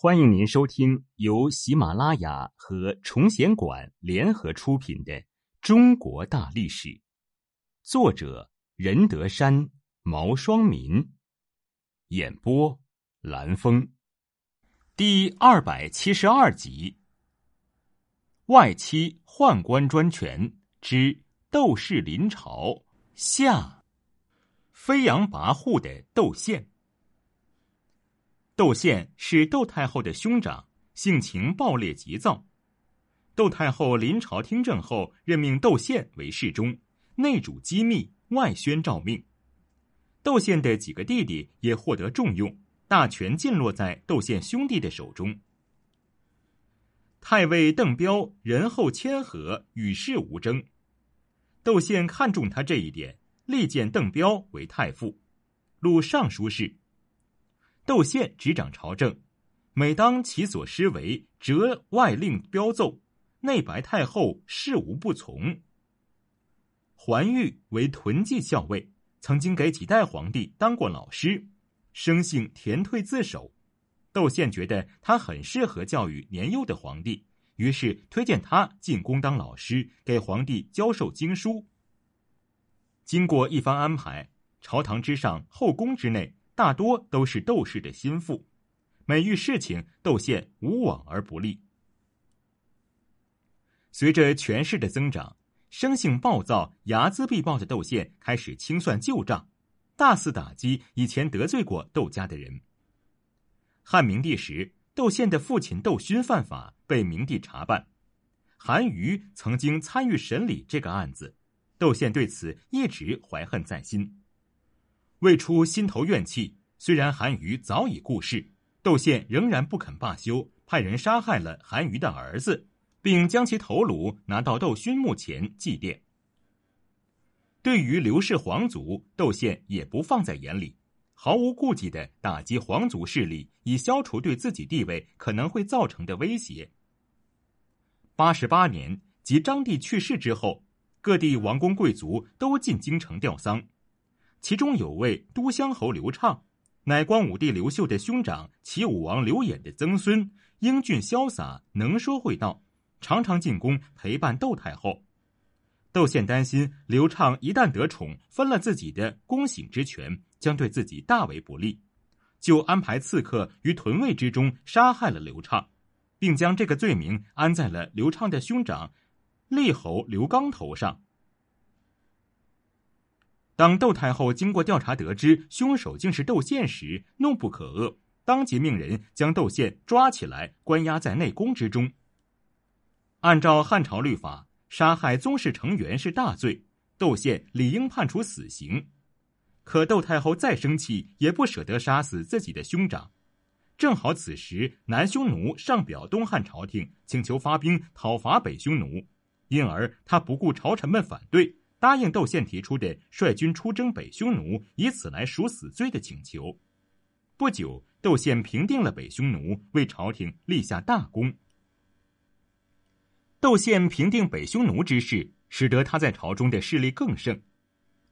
欢迎您收听由喜马拉雅和崇贤馆联合出品的《中国大历史》，作者任德山、毛双民，演播蓝峰，第二百七十二集：外戚宦官专权之窦氏临朝下，飞扬跋扈的窦宪。窦宪是窦太后的兄长，性情暴烈急躁。窦太后临朝听政后，任命窦宪为侍中，内主机密，外宣诏命。窦宪的几个弟弟也获得重用，大权尽落在窦宪兄弟的手中。太尉邓彪仁厚谦和，与世无争。窦宪看中他这一点，力荐邓彪为太傅，录尚书事。窦宪执掌朝政，每当其所施为，则外令标奏，内白太后事无不从。桓玉为屯骑校尉，曾经给几代皇帝当过老师，生性恬退自守。窦宪觉得他很适合教育年幼的皇帝，于是推荐他进宫当老师，给皇帝教授经书。经过一番安排，朝堂之上，后宫之内。大多都是窦氏的心腹，每遇事情，窦宪无往而不利。随着权势的增长，生性暴躁、睚眦必报的窦宪开始清算旧账，大肆打击以前得罪过窦家的人。汉明帝时，窦宪的父亲窦勋犯法，被明帝查办。韩愈曾经参与审理这个案子，窦宪对此一直怀恨在心。未出心头怨气，虽然韩愈早已故世，窦宪仍然不肯罢休，派人杀害了韩愈的儿子，并将其头颅拿到窦勋墓前祭奠。对于刘氏皇族，窦宪也不放在眼里，毫无顾忌的打击皇族势力，以消除对自己地位可能会造成的威胁。八十八年，即张帝去世之后，各地王公贵族都进京城吊丧。其中有位都乡侯刘畅，乃光武帝刘秀的兄长齐武王刘演的曾孙，英俊潇洒，能说会道，常常进宫陪伴窦太后。窦宪担心刘畅一旦得宠，分了自己的宫省之权，将对自己大为不利，就安排刺客于屯卫之中杀害了刘畅，并将这个罪名安在了刘畅的兄长厉侯刘刚头上。当窦太后经过调查得知凶手竟是窦宪时，怒不可遏，当即命人将窦宪抓起来，关押在内宫之中。按照汉朝律法，杀害宗室成员是大罪，窦宪理应判处死刑。可窦太后再生气，也不舍得杀死自己的兄长。正好此时，南匈奴上表东汉朝廷，请求发兵讨伐北匈奴，因而他不顾朝臣们反对。答应窦宪提出的率军出征北匈奴，以此来赎死罪的请求。不久，窦宪平定了北匈奴，为朝廷立下大功。窦宪平定北匈奴之事，使得他在朝中的势力更盛。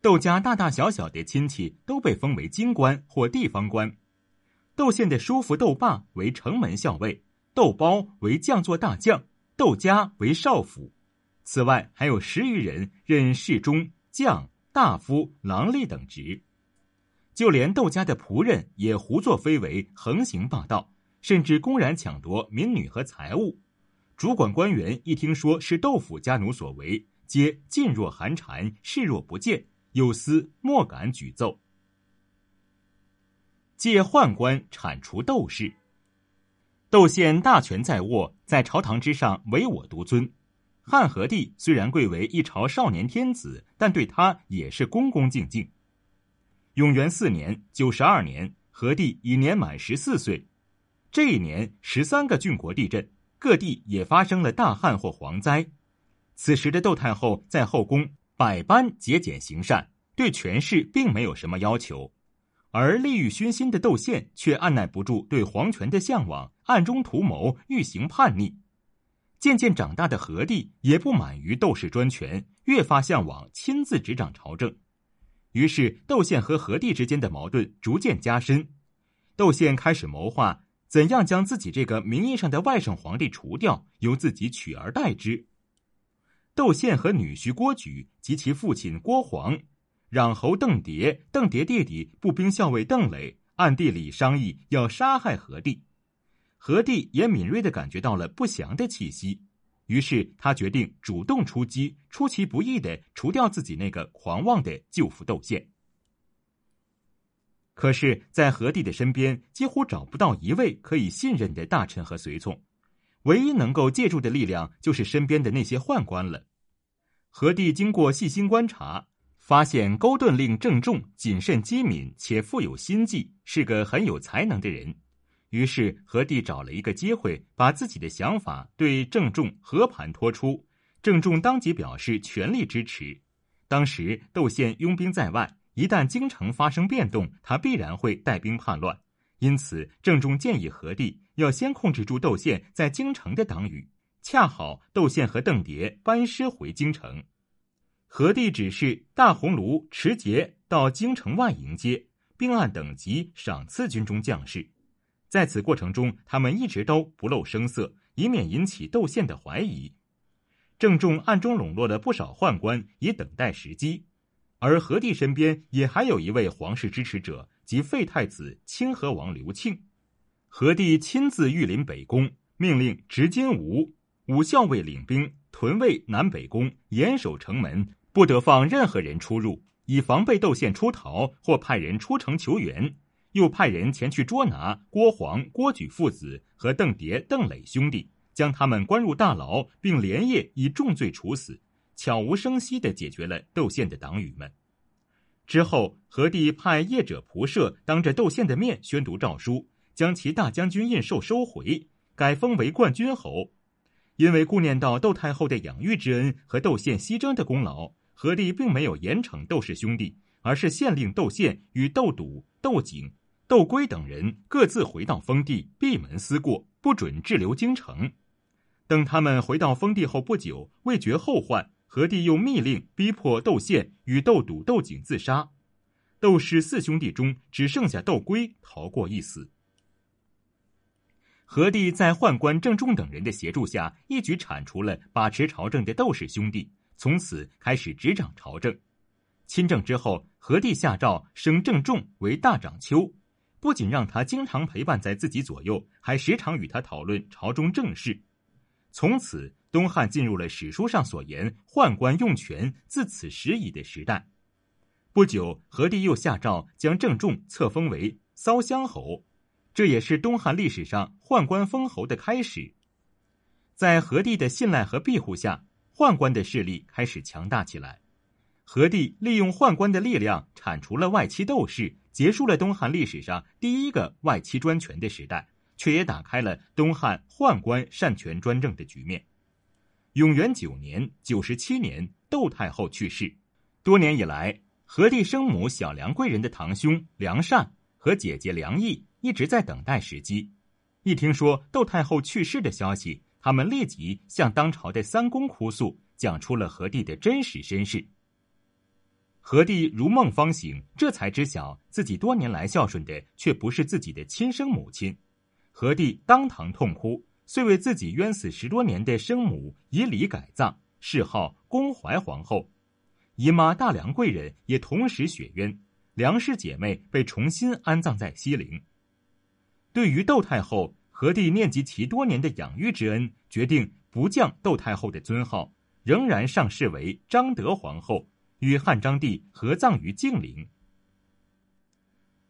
窦家大大小小的亲戚都被封为京官或地方官。窦宪的叔父窦霸为城门校尉，窦包为将作大将，窦家为少府。此外，还有十余人任侍中、将、大夫、郎吏等职，就连窦家的仆人也胡作非为，横行霸道，甚至公然抢夺民女和财物。主管官员一听说是窦府家奴所为，皆噤若寒蝉，视若不见，有司莫敢举奏。借宦官铲除窦氏，窦宪大权在握，在朝堂之上唯我独尊。汉和帝虽然贵为一朝少年天子，但对他也是恭恭敬敬。永元四年（九十二年），和帝已年满十四岁。这一年，十三个郡国地震，各地也发生了大旱或蝗灾。此时的窦太后在后宫百般节俭行善，对权势并没有什么要求，而利欲熏心的窦宪却按耐不住对皇权的向往，暗中图谋，欲行叛逆。渐渐长大的何帝也不满于窦氏专权，越发向往亲自执掌朝政。于是，窦宪和何帝之间的矛盾逐渐加深。窦宪开始谋划怎样将自己这个名义上的外甥皇帝除掉，由自己取而代之。窦宪和女婿郭举及其父亲郭黄、攘侯邓蝶、邓蝶弟弟步兵校尉邓磊暗地里商议要杀害何帝。何帝也敏锐的感觉到了不祥的气息，于是他决定主动出击，出其不意的除掉自己那个狂妄的舅父窦宪。可是，在何帝的身边，几乎找不到一位可以信任的大臣和随从，唯一能够借助的力量就是身边的那些宦官了。何帝经过细心观察，发现勾顿令郑重谨慎机敏且富有心计，是个很有才能的人。于是，何帝找了一个机会，把自己的想法对郑重和盘托出。郑重当即表示全力支持。当时，窦宪拥兵在外。一旦京城发生变动，他必然会带兵叛乱。因此，郑重建议何帝要先控制住窦宪在京城的党羽。恰好窦宪和邓蝶班师回京城，何帝指示大鸿胪、持节到京城外迎接，并按等级赏赐军中将士。在此过程中，他们一直都不露声色，以免引起窦宪的怀疑。郑重暗中笼络了不少宦官，以等待时机。而何帝身边也还有一位皇室支持者，即废太子清河王刘庆。何帝亲自御临北宫，命令执金吾、武校尉领兵屯卫南北宫，严守城门，不得放任何人出入，以防备窦宪出逃或派人出城求援。又派人前去捉拿郭黄、郭举父子和邓蝶、邓磊兄弟，将他们关入大牢，并连夜以重罪处死。悄无声息地解决了窦宪的党羽们。之后，何帝派业者仆射当着窦宪的面宣读诏书，将其大将军印绶收回，改封为冠军侯。因为顾念到窦太后的养育之恩和窦宪西征的功劳，何帝并没有严惩窦氏兄弟，而是限令窦宪与窦笃、窦景、窦归等人各自回到封地，闭门思过，不准滞留京城。等他们回到封地后不久，为绝后患。何帝又密令逼迫窦宪与窦笃、窦景自杀，窦氏四兄弟中只剩下窦归逃过一死。何帝在宦官郑重等人的协助下，一举铲除了把持朝政的窦氏兄弟，从此开始执掌朝政。亲政之后，何帝下诏升郑重为大长秋，不仅让他经常陪伴在自己左右，还时常与他讨论朝中政事。从此。东汉进入了史书上所言“宦官用权自此时矣”的时代。不久，何帝又下诏将郑重册封为骚乡侯，这也是东汉历史上宦官封侯的开始。在何帝的信赖和庇护下，宦官的势力开始强大起来。何帝利用宦官的力量铲除了外戚斗士，结束了东汉历史上第一个外戚专权的时代，却也打开了东汉宦官擅权专政的局面。永元九年（九十七年），窦太后去世。多年以来，何帝生母小梁贵人的堂兄梁善和姐姐梁毅一直在等待时机。一听说窦太后去世的消息，他们立即向当朝的三公哭诉，讲出了何帝的真实身世。何帝如梦方醒，这才知晓自己多年来孝顺的却不是自己的亲生母亲。何帝当堂痛哭。遂为自己冤死十多年的生母以礼改葬，谥号恭怀皇后。姨妈大梁贵人也同时雪冤，梁氏姐妹被重新安葬在西陵。对于窦太后，何帝念及其多年的养育之恩，决定不降窦太后的尊号，仍然上谥为张德皇后，与汉章帝合葬于静陵。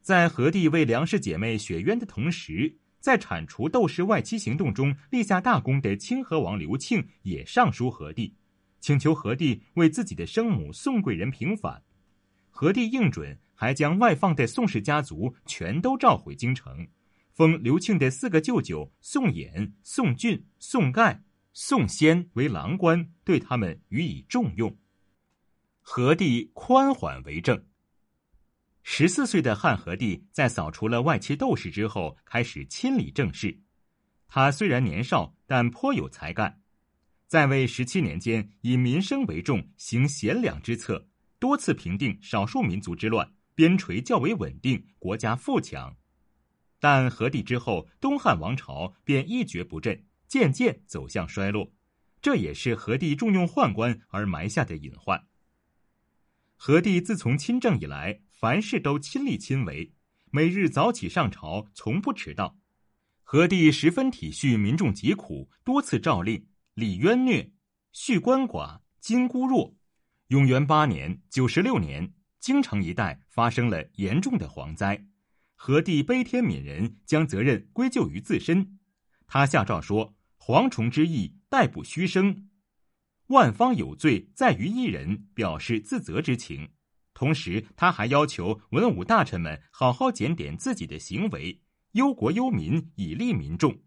在何帝为梁氏姐妹雪冤的同时，在铲除窦氏外戚行动中立下大功的清河王刘庆也上书何帝，请求何帝为自己的生母宋贵人平反。何帝应准，还将外放的宋氏家族全都召回京城，封刘庆的四个舅舅宋衍、宋俊、宋盖、宋先为郎官，对他们予以重用。何帝宽缓为政。十四岁的汉和帝在扫除了外戚斗士之后，开始亲理政事。他虽然年少，但颇有才干。在位十七年间，以民生为重，行贤良之策，多次平定少数民族之乱，边陲较为稳定，国家富强。但和帝之后，东汉王朝便一蹶不振，渐渐走向衰落。这也是和帝重用宦官而埋下的隐患。和帝自从亲政以来，凡事都亲力亲为，每日早起上朝，从不迟到。和帝十分体恤民众疾苦，多次诏令理冤虐、恤鳏寡、金孤弱。永元八年（九十六年），京城一带发生了严重的蝗灾，和帝悲天悯人，将责任归咎于自身。他下诏说：“蝗虫之役，待捕虚生。”万方有罪在于一人，表示自责之情。同时，他还要求文武大臣们好好检点自己的行为，忧国忧民，以利民众。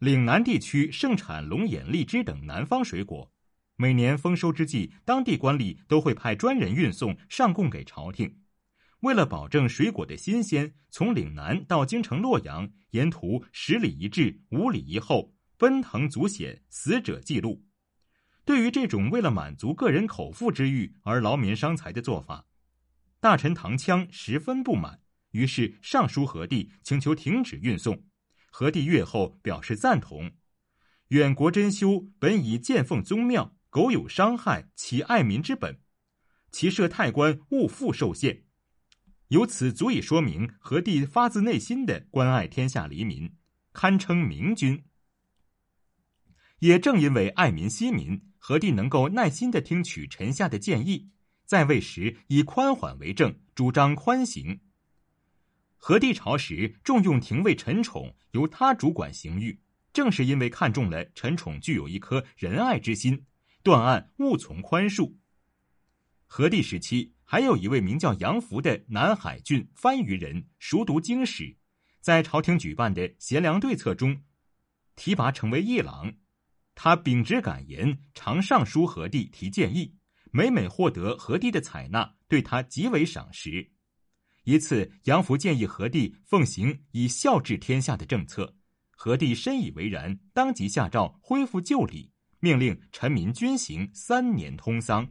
岭南地区盛产龙眼、荔枝等南方水果，每年丰收之际，当地官吏都会派专人运送上贡给朝廷。为了保证水果的新鲜，从岭南到京城洛阳，沿途十里一至，五里一后，奔腾足险，死者记录。对于这种为了满足个人口腹之欲而劳民伤财的做法，大臣唐羌十分不满，于是上书何帝，请求停止运送。何帝阅后表示赞同。远国珍馐本以见奉宗庙，苟有伤害，其爱民之本，其设太官勿复受限。由此足以说明何帝发自内心的关爱天下黎民，堪称明君。也正因为爱民惜民。何帝能够耐心的听取臣下的建议，在位时以宽缓为政，主张宽刑。何帝朝时重用廷尉陈宠，由他主管刑狱，正是因为看中了陈宠具有一颗仁爱之心，断案务从宽恕。何帝时期还有一位名叫杨福的南海郡番禺人，熟读经史，在朝廷举办的贤良对策中，提拔成为议郎。他秉直敢言，常上书何帝提建议，每每获得何帝的采纳，对他极为赏识。一次，杨福建议何帝奉行以孝治天下的政策，何帝深以为然，当即下诏恢复旧礼，命令臣民均行三年通丧。